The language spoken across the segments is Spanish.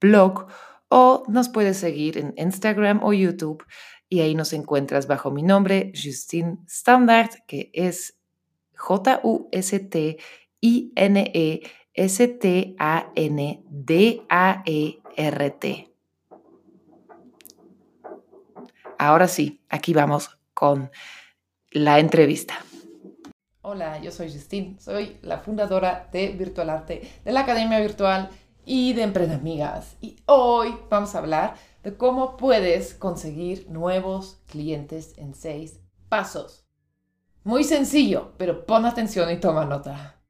blog o nos puedes seguir en Instagram o YouTube y ahí nos encuentras bajo mi nombre, Justine Standard, que es J-U-S-T-I-N-E-S-T-A-N-D-A-E-R-T. Ahora sí, aquí vamos con la entrevista. Hola, yo soy Justine, soy la fundadora de Virtual Arte, de la Academia Virtual y de Emprendamigas. Y hoy vamos a hablar de cómo puedes conseguir nuevos clientes en seis pasos. Muy sencillo, pero pon atención y toma nota.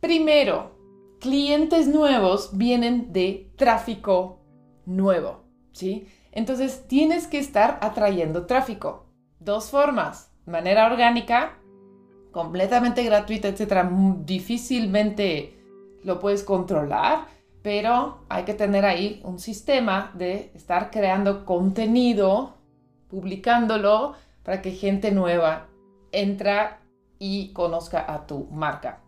Primero, clientes nuevos vienen de tráfico nuevo, ¿sí? Entonces tienes que estar atrayendo tráfico. Dos formas, manera orgánica, completamente gratuita, etcétera, difícilmente lo puedes controlar, pero hay que tener ahí un sistema de estar creando contenido, publicándolo para que gente nueva entra y conozca a tu marca.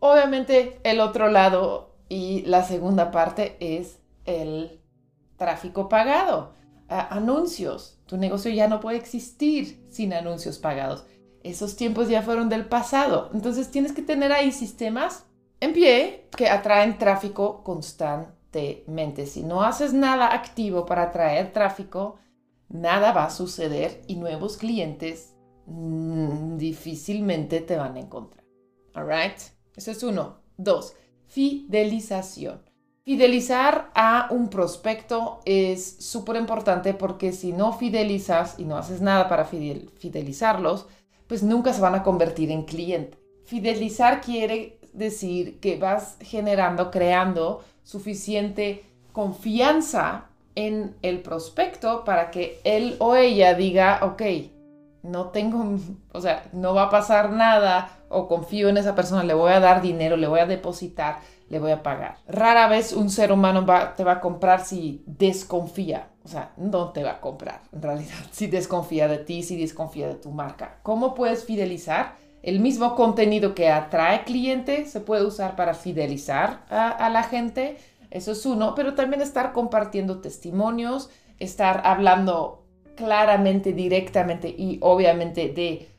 Obviamente el otro lado y la segunda parte es el tráfico pagado anuncios. Tu negocio ya no puede existir sin anuncios pagados. Esos tiempos ya fueron del pasado. Entonces tienes que tener ahí sistemas en pie que atraen tráfico constantemente. Si no haces nada activo para atraer tráfico, nada va a suceder y nuevos clientes mm, difícilmente te van a encontrar. All right? Eso es uno. Dos, fidelización. Fidelizar a un prospecto es súper importante porque si no fidelizas y no haces nada para fidelizarlos, pues nunca se van a convertir en cliente. Fidelizar quiere decir que vas generando, creando suficiente confianza en el prospecto para que él o ella diga, ok, no tengo, o sea, no va a pasar nada o confío en esa persona, le voy a dar dinero, le voy a depositar le voy a pagar. Rara vez un ser humano te va a comprar si desconfía. O sea, no te va a comprar, en realidad, si desconfía de ti, si desconfía de tu marca. ¿Cómo puedes fidelizar? El mismo contenido que atrae clientes se puede usar para fidelizar a la gente. Eso es uno, pero también estar compartiendo testimonios, estar hablando claramente, directamente y obviamente de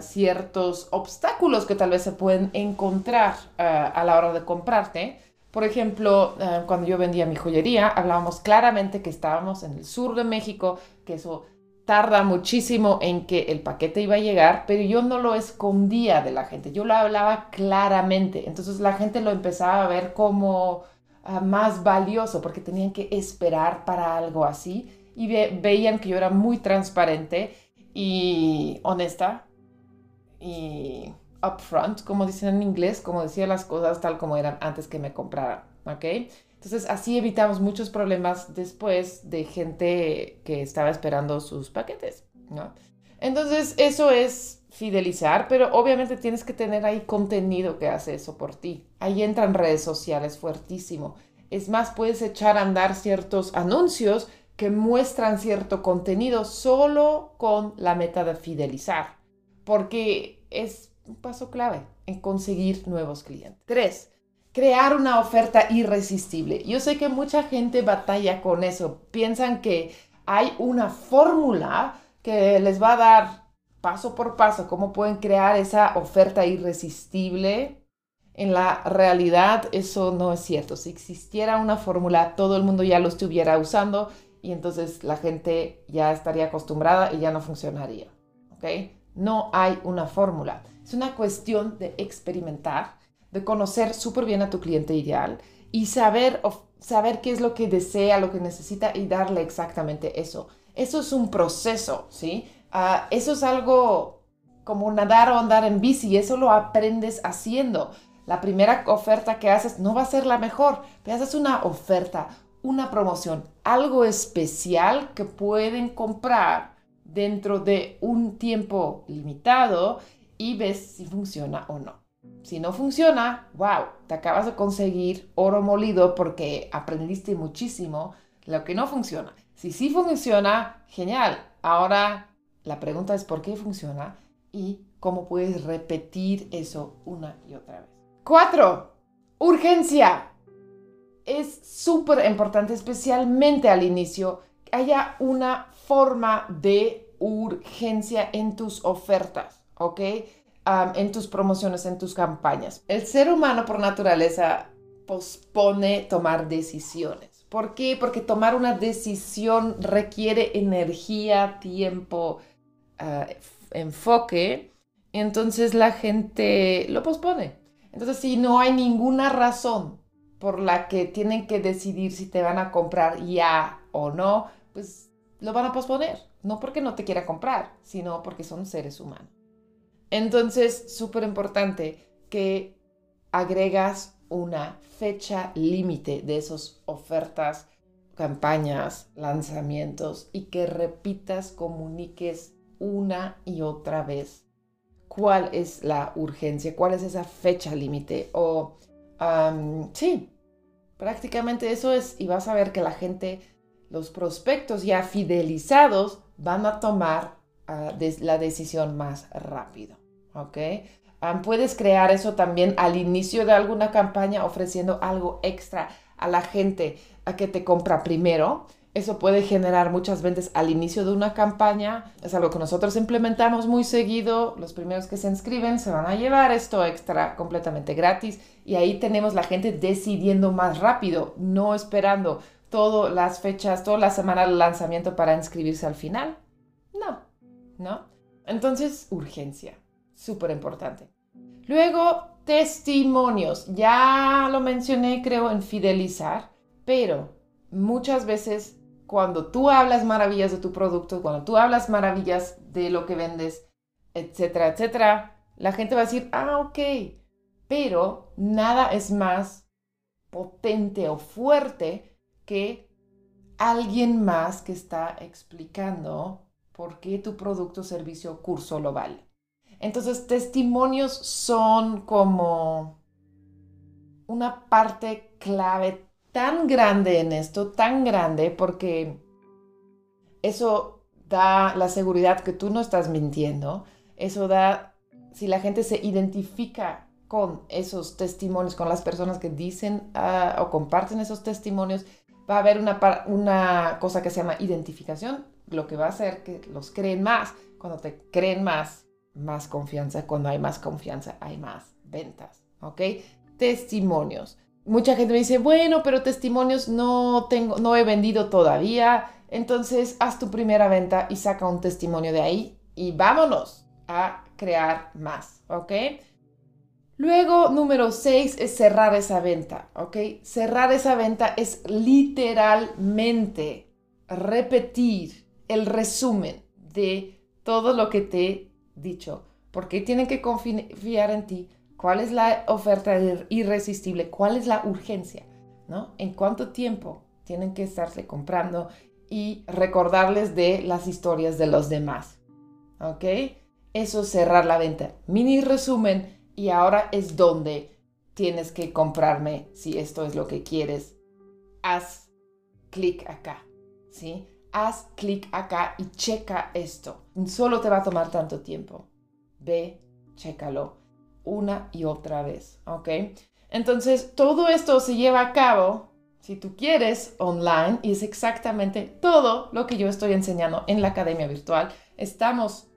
ciertos obstáculos que tal vez se pueden encontrar a la hora de comprarte. Por ejemplo, cuando yo vendía mi joyería, hablábamos claramente que estábamos en el sur de México, que eso tarda muchísimo en que el paquete iba a llegar, pero yo no lo escondía de la gente, yo lo hablaba claramente. Entonces la gente lo empezaba a ver como más valioso porque tenían que esperar para algo así y veían que yo era muy transparente y honesta y upfront, como dicen en inglés, como decía las cosas tal como eran antes que me compraran, ¿ok? Entonces así evitamos muchos problemas después de gente que estaba esperando sus paquetes, ¿no? Entonces eso es fidelizar, pero obviamente tienes que tener ahí contenido que hace eso por ti. Ahí entran redes sociales fuertísimo. Es más, puedes echar a andar ciertos anuncios que muestran cierto contenido solo con la meta de fidelizar porque es un paso clave en conseguir nuevos clientes. Tres, crear una oferta irresistible. Yo sé que mucha gente batalla con eso. Piensan que hay una fórmula que les va a dar paso por paso cómo pueden crear esa oferta irresistible. En la realidad eso no es cierto. Si existiera una fórmula, todo el mundo ya lo estuviera usando y entonces la gente ya estaría acostumbrada y ya no funcionaría. ¿Ok? No hay una fórmula. Es una cuestión de experimentar, de conocer súper bien a tu cliente ideal y saber saber qué es lo que desea, lo que necesita y darle exactamente eso. Eso es un proceso, ¿sí? Ah, eso es algo como nadar o andar en bici, eso lo aprendes haciendo. La primera oferta que haces no va a ser la mejor, pero haces una oferta, una promoción, algo especial que pueden comprar dentro de un tiempo limitado y ves si funciona o no. Si no funciona, wow, te acabas de conseguir oro molido porque aprendiste muchísimo lo que no funciona. Si sí funciona, genial. Ahora la pregunta es por qué funciona y cómo puedes repetir eso una y otra vez. Cuatro, urgencia. Es súper importante, especialmente al inicio, que haya una forma de urgencia en tus ofertas, ¿ok? en tus promociones, en tus campañas. El ser humano por naturaleza pospone tomar decisiones. ¿Por qué? Porque tomar una decisión requiere energía, tiempo, ah, enfoque. Entonces la gente lo pospone. Entonces si no hay ninguna razón por la que tienen que decidir si te van a comprar ya o no, pues lo van a posponer. No porque no te quiera comprar, sino porque son seres humanos. Entonces, súper importante que agregas una fecha límite de esas ofertas, campañas, lanzamientos y que repitas, comuniques una y otra vez cuál es la urgencia, cuál es esa fecha límite o sí, prácticamente eso es y vas a ver que la gente, los prospectos ya fidelizados van a tomar ah, la decisión más rápido. ¿ok? puedes crear eso también al inicio de alguna campaña ofreciendo algo extra a la gente a que te compra primero. Eso puede generar muchas ventas al inicio de una campaña. Es algo que nosotros implementamos muy seguido. Los primeros que se inscriben se van a llevar esto extra completamente gratis. Y ahí tenemos la gente decidiendo más rápido, no esperando todas las fechas, toda la semana del lanzamiento para inscribirse al final. No, ¿no? Entonces, urgencia súper importante. Luego, testimonios. Ya lo mencioné, creo, en fidelizar, pero muchas veces cuando tú hablas maravillas de tu producto, cuando tú hablas maravillas de lo que vendes, etcétera, etcétera, la gente va a decir, ah, ok, pero nada es más potente o fuerte que alguien más que está explicando por qué tu producto, servicio o curso lo vale. Entonces, testimonios son como una parte clave tan grande en esto, tan grande, porque eso da la seguridad que tú no estás mintiendo, eso da, si la gente se identifica con esos testimonios, con las personas que dicen ah, o comparten esos testimonios, va a haber una, una cosa que se llama identificación, lo que va a hacer que los creen más. Cuando te creen más, más confianza. Cuando hay más confianza, hay más ventas. ¿Ok? Testimonios. Mucha gente me dice, bueno, pero testimonios no tengo, no he vendido todavía. Entonces, haz tu primera venta y saca un testimonio de ahí y vámonos a crear más. ¿Ok? Luego, número 6 es cerrar esa venta, ¿ok? Cerrar esa venta es literalmente repetir el resumen de todo lo que te dicho, ¿por qué tienen que confiar en ti? ¿Cuál es la oferta irresistible? ¿Cuál es la urgencia? ¿No? ¿En cuánto tiempo tienen que estarse comprando? Y recordarles de las historias de los demás. ¿Ok? Eso es cerrar la venta. Mini resumen y ahora es donde tienes que comprarme si esto es lo que quieres. Haz clic acá. ¿Sí? haz clic acá y checa esto. Solo te va a tomar tanto tiempo. Ve, chécalo una y otra vez, ¿ok? Entonces, todo esto se lleva a cabo, si tú quieres, online y es exactamente todo lo que yo estoy enseñando en la academia virtual. Estamos,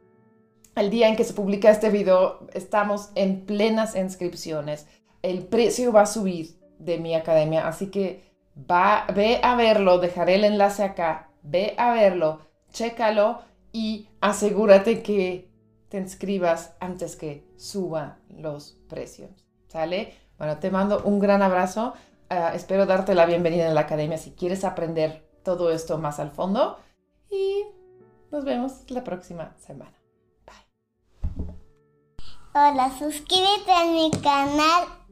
el día en que se publica este video, estamos en plenas inscripciones. El precio va a subir de mi academia, así que va, ve a verlo, dejaré el enlace acá ve a verlo, chécalo y asegúrate que te inscribas antes que suban los precios. ¿Sale? Bueno, te mando un gran abrazo. Ah, espero darte la bienvenida en la academia si quieres aprender todo esto más al fondo. Y nos vemos la próxima semana. Bye. Hola, suscríbete a mi canal.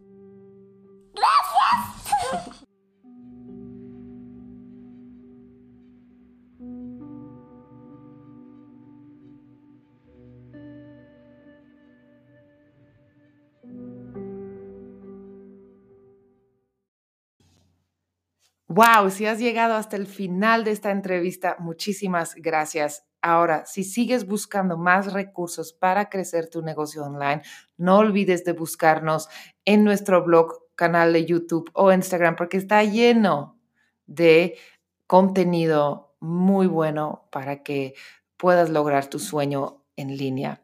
Wow, si has llegado hasta el final de esta entrevista, muchísimas gracias. Ahora, si sigues buscando más recursos para crecer tu negocio online, no olvides de buscarnos en nuestro blog, canal de YouTube o Instagram, porque está lleno de contenido muy bueno para que puedas lograr tu sueño en línea.